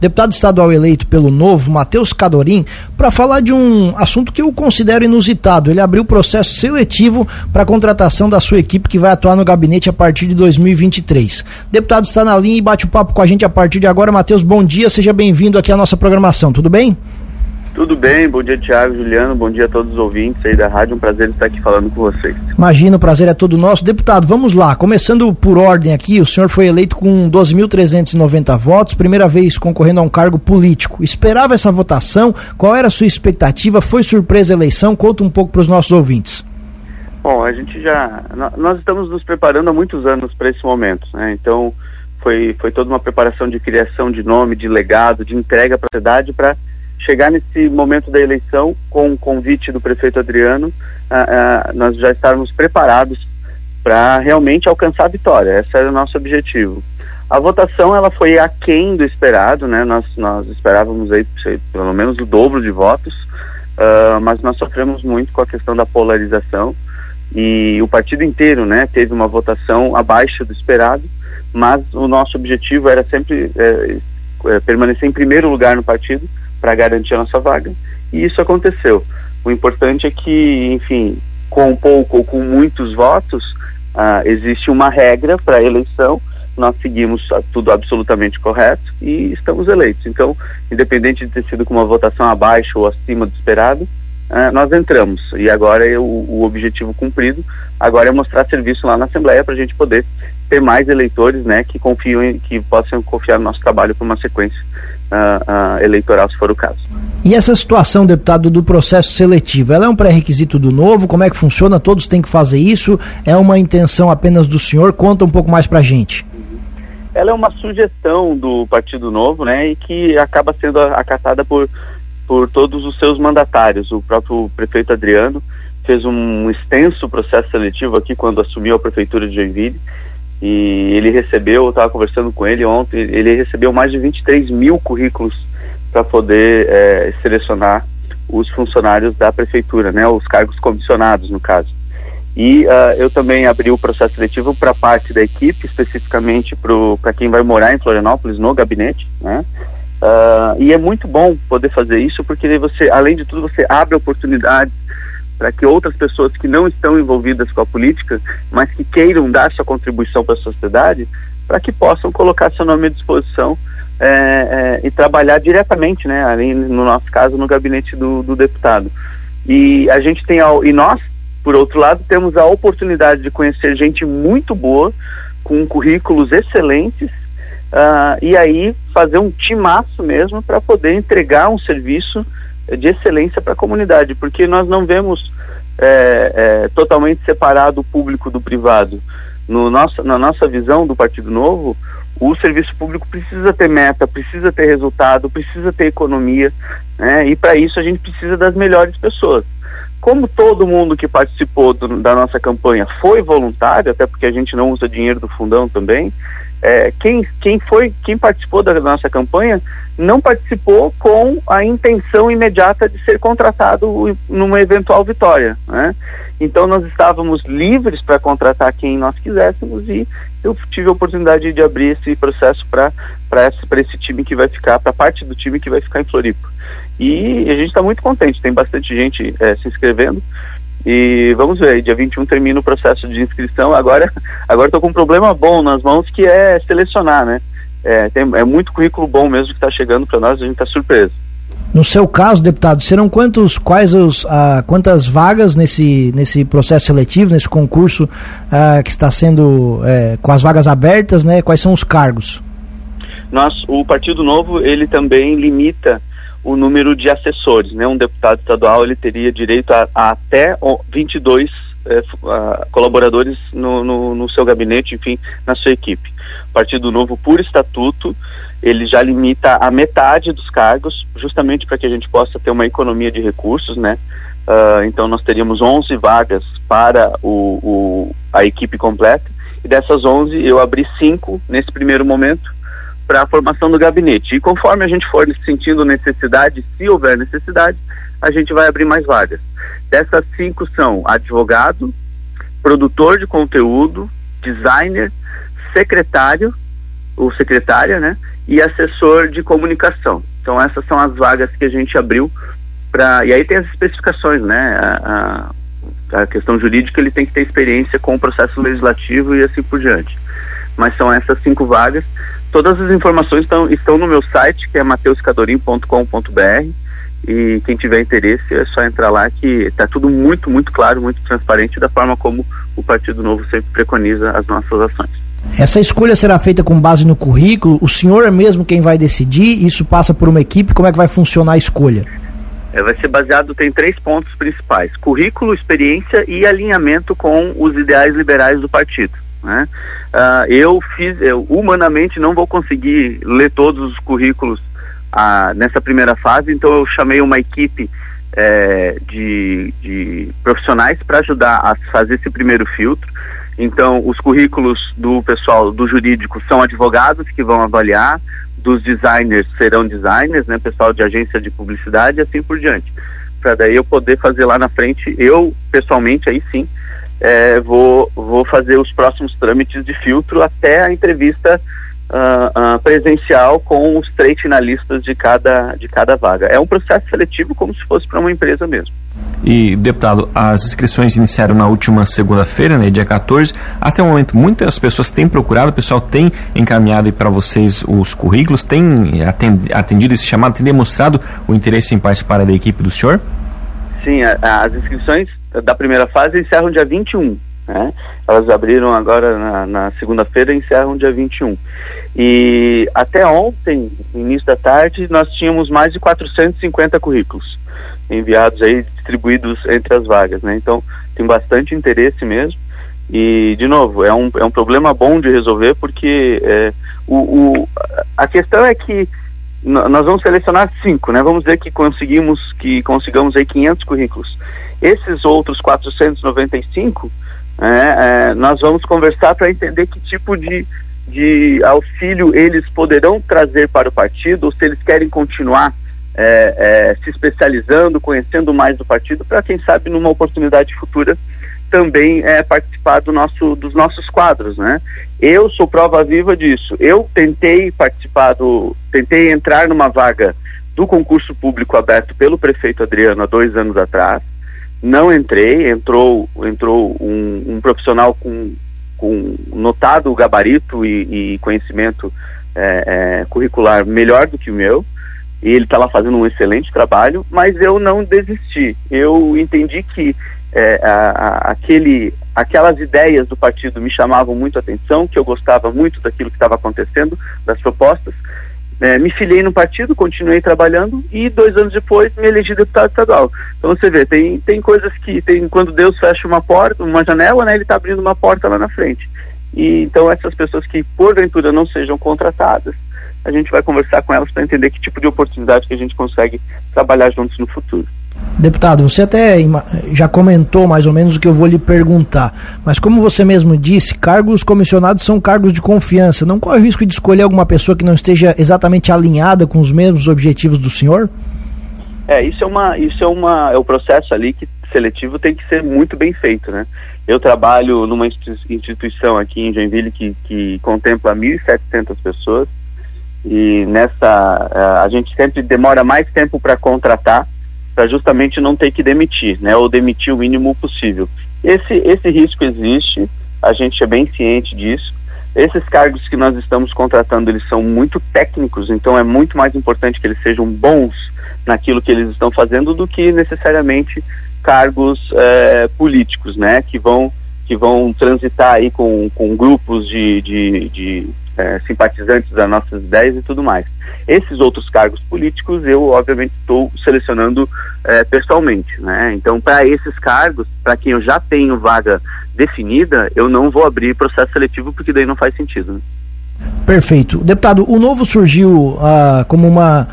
deputado estadual eleito pelo Novo, Matheus Cadorim, para falar de um assunto que eu considero inusitado. Ele abriu processo seletivo para a contratação da sua equipe que vai atuar no gabinete a partir de 2023. Deputado está na linha e bate o papo com a gente a partir de agora. Matheus, bom dia, seja bem-vindo aqui à nossa programação, tudo bem? Tudo bem, bom dia Tiago, Juliano, bom dia a todos os ouvintes aí da rádio, um prazer estar aqui falando com vocês. Imagina, o prazer é todo nosso. Deputado, vamos lá, começando por ordem aqui, o senhor foi eleito com 12.390 votos, primeira vez concorrendo a um cargo político. Esperava essa votação? Qual era a sua expectativa? Foi surpresa a eleição? Conta um pouco para os nossos ouvintes. Bom, a gente já, nós estamos nos preparando há muitos anos para esse momento, né? Então, foi, foi toda uma preparação de criação de nome, de legado, de entrega para a sociedade para chegar nesse momento da eleição com o convite do prefeito Adriano, ah, ah, nós já estarmos preparados para realmente alcançar a vitória. Esse era o nosso objetivo. A votação ela foi aquém do esperado, né? Nós, nós esperávamos aí pelo menos o dobro de votos, uh, mas nós sofremos muito com a questão da polarização e o partido inteiro, né, teve uma votação abaixo do esperado, mas o nosso objetivo era sempre é, é, permanecer em primeiro lugar no partido para garantir a nossa vaga. E isso aconteceu. O importante é que, enfim, com pouco ou com muitos votos, ah, existe uma regra para a eleição, nós seguimos tudo absolutamente correto e estamos eleitos. Então, independente de ter sido com uma votação abaixo ou acima do esperado, ah, nós entramos. E agora é o, objetivo cumprido, agora é mostrar serviço lá na Assembleia para a gente poder ter mais eleitores né, que confiam em, que possam confiar no nosso trabalho para uma sequência uh, uh, eleitoral, se for o caso. E essa situação, deputado, do processo seletivo, ela é um pré-requisito do novo? Como é que funciona? Todos têm que fazer isso? É uma intenção apenas do senhor? Conta um pouco mais pra gente. Ela é uma sugestão do Partido Novo, né, e que acaba sendo acatada por, por todos os seus mandatários. O próprio prefeito Adriano fez um extenso processo seletivo aqui quando assumiu a prefeitura de Joinville e ele recebeu, eu estava conversando com ele ontem, ele recebeu mais de 23 mil currículos para poder é, selecionar os funcionários da prefeitura, né, os cargos comissionados no caso. E uh, eu também abri o processo seletivo para parte da equipe, especificamente para quem vai morar em Florianópolis no gabinete, né? Uh, e é muito bom poder fazer isso porque você, além de tudo, você abre oportunidades para que outras pessoas que não estão envolvidas com a política, mas que queiram dar sua contribuição para a sociedade, para que possam colocar seu nome à disposição é, é, e trabalhar diretamente, né, ali no nosso caso, no gabinete do, do deputado. E a gente tem, a, e nós, por outro lado, temos a oportunidade de conhecer gente muito boa, com currículos excelentes, uh, e aí fazer um timaço mesmo para poder entregar um serviço de excelência para a comunidade, porque nós não vemos é, é, totalmente separado o público do privado. No nosso, na nossa visão do Partido Novo, o serviço público precisa ter meta, precisa ter resultado, precisa ter economia, né? e para isso a gente precisa das melhores pessoas. Como todo mundo que participou do, da nossa campanha foi voluntário, até porque a gente não usa dinheiro do fundão também, é, quem, quem foi, quem participou da nossa campanha não participou com a intenção imediata de ser contratado numa eventual vitória, né? Então nós estávamos livres para contratar quem nós quiséssemos e eu tive a oportunidade de abrir esse processo para esse, esse time que vai ficar, para parte do time que vai ficar em Floripa. E a gente está muito contente, tem bastante gente é, se inscrevendo. E vamos ver, dia 21 termina o processo de inscrição. Agora agora estou com um problema bom nas mãos que é selecionar, né? É, tem, é muito currículo bom mesmo que está chegando para nós, a gente está surpreso. No seu caso, deputado, serão quantos, quais os, ah, quantas vagas nesse, nesse processo seletivo, nesse concurso ah, que está sendo é, com as vagas abertas, né? Quais são os cargos? Nós, o Partido Novo, ele também limita o número de assessores, né? Um deputado estadual ele teria direito a, a até 22 é, colaboradores no, no, no, seu gabinete, enfim, na sua equipe. Partido Novo, por estatuto, ele já limita a metade dos cargos, justamente para que a gente possa ter uma economia de recursos, né? Uh, então nós teríamos 11 vagas para o, o, a equipe completa e dessas 11 eu abri cinco nesse primeiro momento para a formação do gabinete. E conforme a gente for sentindo necessidade, se houver necessidade, a gente vai abrir mais vagas. Dessas cinco são advogado, produtor de conteúdo, designer, secretário ou secretária, né? E assessor de comunicação. Então essas são as vagas que a gente abriu para e aí tem as especificações, né? A, a, a, questão jurídica ele tem que ter experiência com o processo legislativo e assim por diante. Mas são essas cinco vagas. Todas as informações estão, estão no meu site que é mateuscadorim.com.br e quem tiver interesse é só entrar lá que está tudo muito, muito claro, muito transparente da forma como o Partido Novo sempre preconiza as nossas ações. Essa escolha será feita com base no currículo? O senhor é mesmo quem vai decidir? Isso passa por uma equipe? Como é que vai funcionar a escolha? É, vai ser baseado, tem três pontos principais: currículo, experiência e alinhamento com os ideais liberais do partido. Né? Uh, eu fiz, eu humanamente não vou conseguir ler todos os currículos uh, nessa primeira fase, então eu chamei uma equipe é, de, de profissionais para ajudar a fazer esse primeiro filtro. Então, os currículos do pessoal do jurídico são advogados que vão avaliar, dos designers serão designers, né, pessoal de agência de publicidade e assim por diante. Para daí eu poder fazer lá na frente, eu pessoalmente aí sim, é, vou, vou fazer os próximos trâmites de filtro até a entrevista uh, uh, presencial com os três finalistas de cada, de cada vaga. É um processo seletivo como se fosse para uma empresa mesmo. E, deputado, as inscrições iniciaram na última segunda-feira, né, dia 14. Até o momento, muitas pessoas têm procurado, o pessoal tem encaminhado para vocês os currículos, tem atendido esse chamado, tem demonstrado o interesse em participar da equipe do senhor? Sim, a, as inscrições da primeira fase encerram dia 21. Né? Elas abriram agora na, na segunda-feira e encerram dia 21. E até ontem, início da tarde, nós tínhamos mais de 450 currículos enviados aí, distribuídos entre as vagas, né? Então, tem bastante interesse mesmo. E, de novo, é um, é um problema bom de resolver, porque é, o, o, a questão é que nós vamos selecionar cinco, né? Vamos dizer que conseguimos que consigamos aí 500 currículos. Esses outros 495, é, é, nós vamos conversar para entender que tipo de, de auxílio eles poderão trazer para o partido, ou se eles querem continuar é, é, se especializando, conhecendo mais do partido, para quem sabe numa oportunidade futura também é, participar do nosso, dos nossos quadros, né? Eu sou prova viva disso. Eu tentei participar do, tentei entrar numa vaga do concurso público aberto pelo prefeito Adriano há dois anos atrás. Não entrei, entrou, entrou um, um profissional com, com notado gabarito e, e conhecimento é, é, curricular melhor do que o meu e ele está lá fazendo um excelente trabalho, mas eu não desisti. Eu entendi que é, a, a, aquele, aquelas ideias do partido me chamavam muito a atenção, que eu gostava muito daquilo que estava acontecendo, das propostas. É, me filiei no partido, continuei trabalhando e dois anos depois me elegi deputado estadual. Então você vê, tem, tem coisas que tem quando Deus fecha uma porta, uma janela, né, ele está abrindo uma porta lá na frente. E então essas pessoas que porventura não sejam contratadas, a gente vai conversar com elas para entender que tipo de oportunidade que a gente consegue trabalhar juntos no futuro. Deputado, você até já comentou mais ou menos o que eu vou lhe perguntar, mas como você mesmo disse, cargos comissionados são cargos de confiança. Não corre o risco de escolher alguma pessoa que não esteja exatamente alinhada com os mesmos objetivos do senhor? É, isso é uma, isso é uma, é o processo ali que seletivo tem que ser muito bem feito, né? Eu trabalho numa instituição aqui em Joinville que, que contempla 1.700 pessoas e nessa a gente sempre demora mais tempo para contratar para justamente não ter que demitir, né, ou demitir o mínimo possível. Esse esse risco existe, a gente é bem ciente disso. Esses cargos que nós estamos contratando, eles são muito técnicos, então é muito mais importante que eles sejam bons naquilo que eles estão fazendo do que necessariamente cargos eh, políticos, né, que vão que vão transitar aí com, com grupos de, de, de é, simpatizantes das nossas ideias e tudo mais. Esses outros cargos políticos eu, obviamente, estou selecionando é, pessoalmente. Né? Então, para esses cargos, para quem eu já tenho vaga definida, eu não vou abrir processo seletivo porque daí não faz sentido. Né? Perfeito. Deputado, o novo surgiu ah, como uma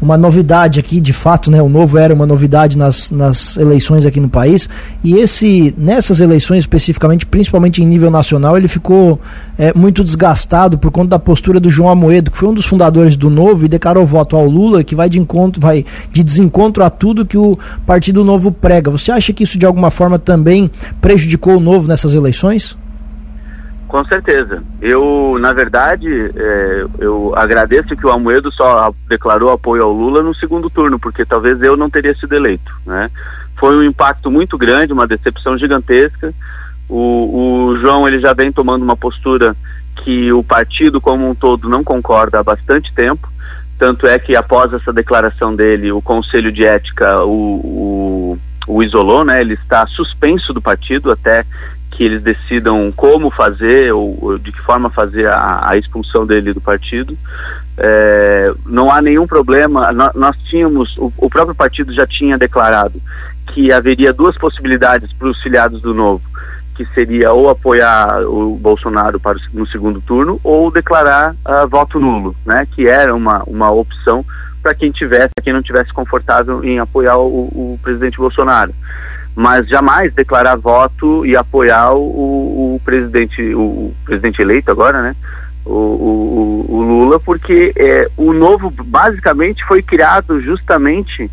uma novidade aqui, de fato, né? O novo era uma novidade nas, nas eleições aqui no país. E esse, nessas eleições especificamente, principalmente em nível nacional, ele ficou é, muito desgastado por conta da postura do João Amoedo, que foi um dos fundadores do Novo e declarou voto ao Lula, que vai de encontro, vai de desencontro a tudo que o Partido Novo prega. Você acha que isso de alguma forma também prejudicou o Novo nessas eleições? Com certeza. Eu, na verdade, é, eu agradeço que o Almoedo só declarou apoio ao Lula no segundo turno, porque talvez eu não teria sido eleito, né? Foi um impacto muito grande, uma decepção gigantesca. O, o João ele já vem tomando uma postura que o partido como um todo não concorda há bastante tempo. Tanto é que após essa declaração dele, o Conselho de Ética o, o, o isolou, né? Ele está suspenso do partido até que eles decidam como fazer ou, ou de que forma fazer a, a expulsão dele do partido. É, não há nenhum problema. Nós, nós tínhamos, o, o, próprio partido já tinha declarado que haveria duas possibilidades para os filiados do Novo, que seria ou apoiar o Bolsonaro para o, no segundo turno ou declarar uh, voto nulo, né? Que era uma, uma opção para quem tivesse, quem não tivesse confortável em apoiar o, o presidente Bolsonaro mas jamais declarar voto e apoiar o, o presidente, o, presidente eleito agora, né? O, o, o Lula, porque é, o novo basicamente foi criado justamente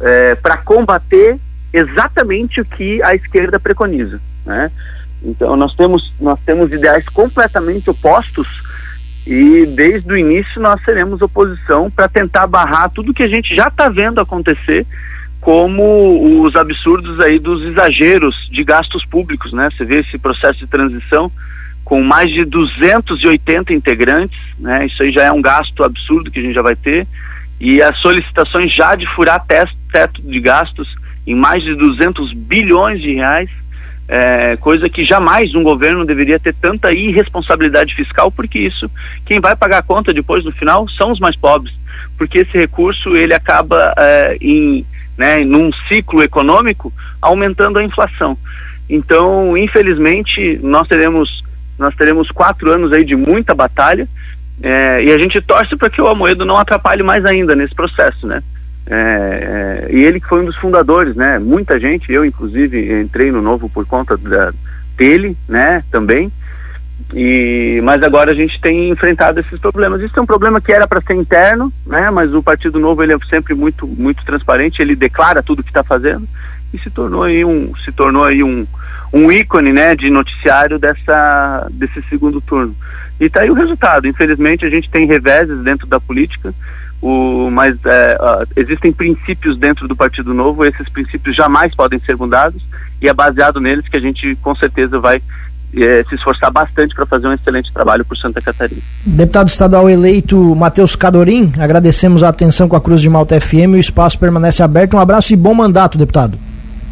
é, para combater exatamente o que a esquerda preconiza, né? Então nós temos nós temos ideais completamente opostos e desde o início nós seremos oposição para tentar barrar tudo que a gente já está vendo acontecer como os absurdos aí dos exageros de gastos públicos, né? Você vê esse processo de transição com mais de 280 integrantes, né? Isso aí já é um gasto absurdo que a gente já vai ter e as solicitações já de furar teto de gastos em mais de 200 bilhões de reais, é, coisa que jamais um governo deveria ter tanta irresponsabilidade fiscal, porque isso, quem vai pagar a conta depois no final são os mais pobres, porque esse recurso ele acaba é, em né, num ciclo econômico, aumentando a inflação. Então, infelizmente, nós teremos nós teremos quatro anos aí de muita batalha é, e a gente torce para que o Amoedo não atrapalhe mais ainda nesse processo, né? É, é, e ele que foi um dos fundadores, né? Muita gente, eu inclusive entrei no novo por conta da, dele, né? Também. E, mas agora a gente tem enfrentado esses problemas. Isso é um problema que era para ser interno, né? Mas o Partido Novo ele é sempre muito muito transparente. Ele declara tudo o que está fazendo e se tornou aí um se tornou aí um, um ícone, né? De noticiário dessa desse segundo turno. E está aí o resultado. Infelizmente a gente tem reveses dentro da política. O, mas é, existem princípios dentro do Partido Novo, esses princípios jamais podem ser mudados e é baseado neles que a gente com certeza vai é, se esforçar bastante para fazer um excelente trabalho por Santa Catarina. Deputado estadual eleito Matheus Cadorim, agradecemos a atenção com a Cruz de Malta FM, o espaço permanece aberto. Um abraço e bom mandato, deputado.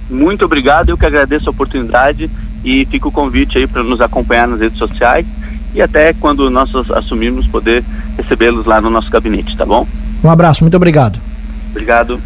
Muito obrigado, eu que agradeço a oportunidade e fica o convite aí para nos acompanhar nas redes sociais e até quando nós assumirmos poder recebê-los lá no nosso gabinete, tá bom? Um abraço, muito obrigado. Obrigado.